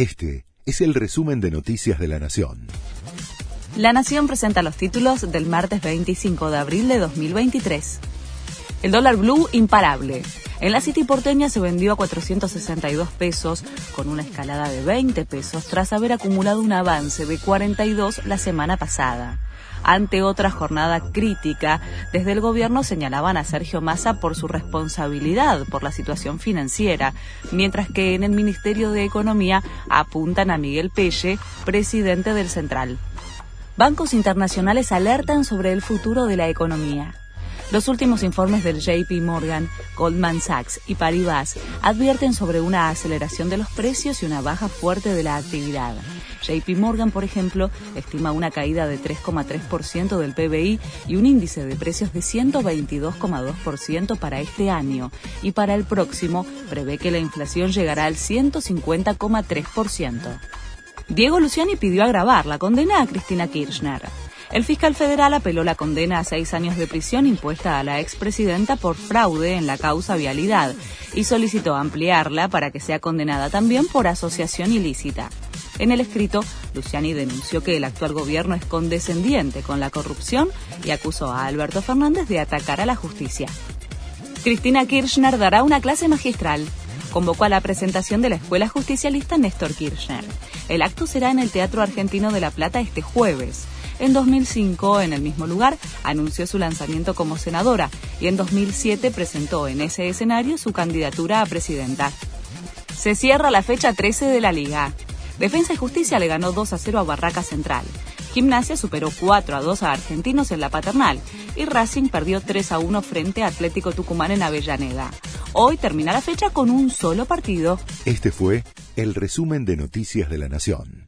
Este es el resumen de Noticias de la Nación. La Nación presenta los títulos del martes 25 de abril de 2023. El dólar blue imparable. En la City porteña se vendió a 462 pesos, con una escalada de 20 pesos tras haber acumulado un avance de 42 la semana pasada. Ante otra jornada crítica, desde el gobierno señalaban a Sergio Massa por su responsabilidad por la situación financiera, mientras que en el Ministerio de Economía apuntan a Miguel Pelle, presidente del Central. Bancos internacionales alertan sobre el futuro de la economía. Los últimos informes del JP Morgan, Goldman Sachs y Paribas advierten sobre una aceleración de los precios y una baja fuerte de la actividad. JP Morgan, por ejemplo, estima una caída de 3,3% del PBI y un índice de precios de 122,2% para este año y para el próximo prevé que la inflación llegará al 150,3%. Diego Luciani pidió agravar la condena a Cristina Kirchner. El fiscal federal apeló la condena a seis años de prisión impuesta a la expresidenta por fraude en la causa vialidad y solicitó ampliarla para que sea condenada también por asociación ilícita. En el escrito, Luciani denunció que el actual gobierno es condescendiente con la corrupción y acusó a Alberto Fernández de atacar a la justicia. Cristina Kirchner dará una clase magistral convocó a la presentación de la Escuela Justicialista Néstor Kirchner. El acto será en el Teatro Argentino de La Plata este jueves. En 2005, en el mismo lugar, anunció su lanzamiento como senadora y en 2007 presentó en ese escenario su candidatura a presidenta. Se cierra la fecha 13 de la liga. Defensa y Justicia le ganó 2 a 0 a Barraca Central. Gimnasia superó 4 a 2 a Argentinos en la Paternal y Racing perdió 3 a 1 frente a Atlético Tucumán en Avellaneda. Hoy termina la fecha con un solo partido. Este fue el resumen de Noticias de la Nación.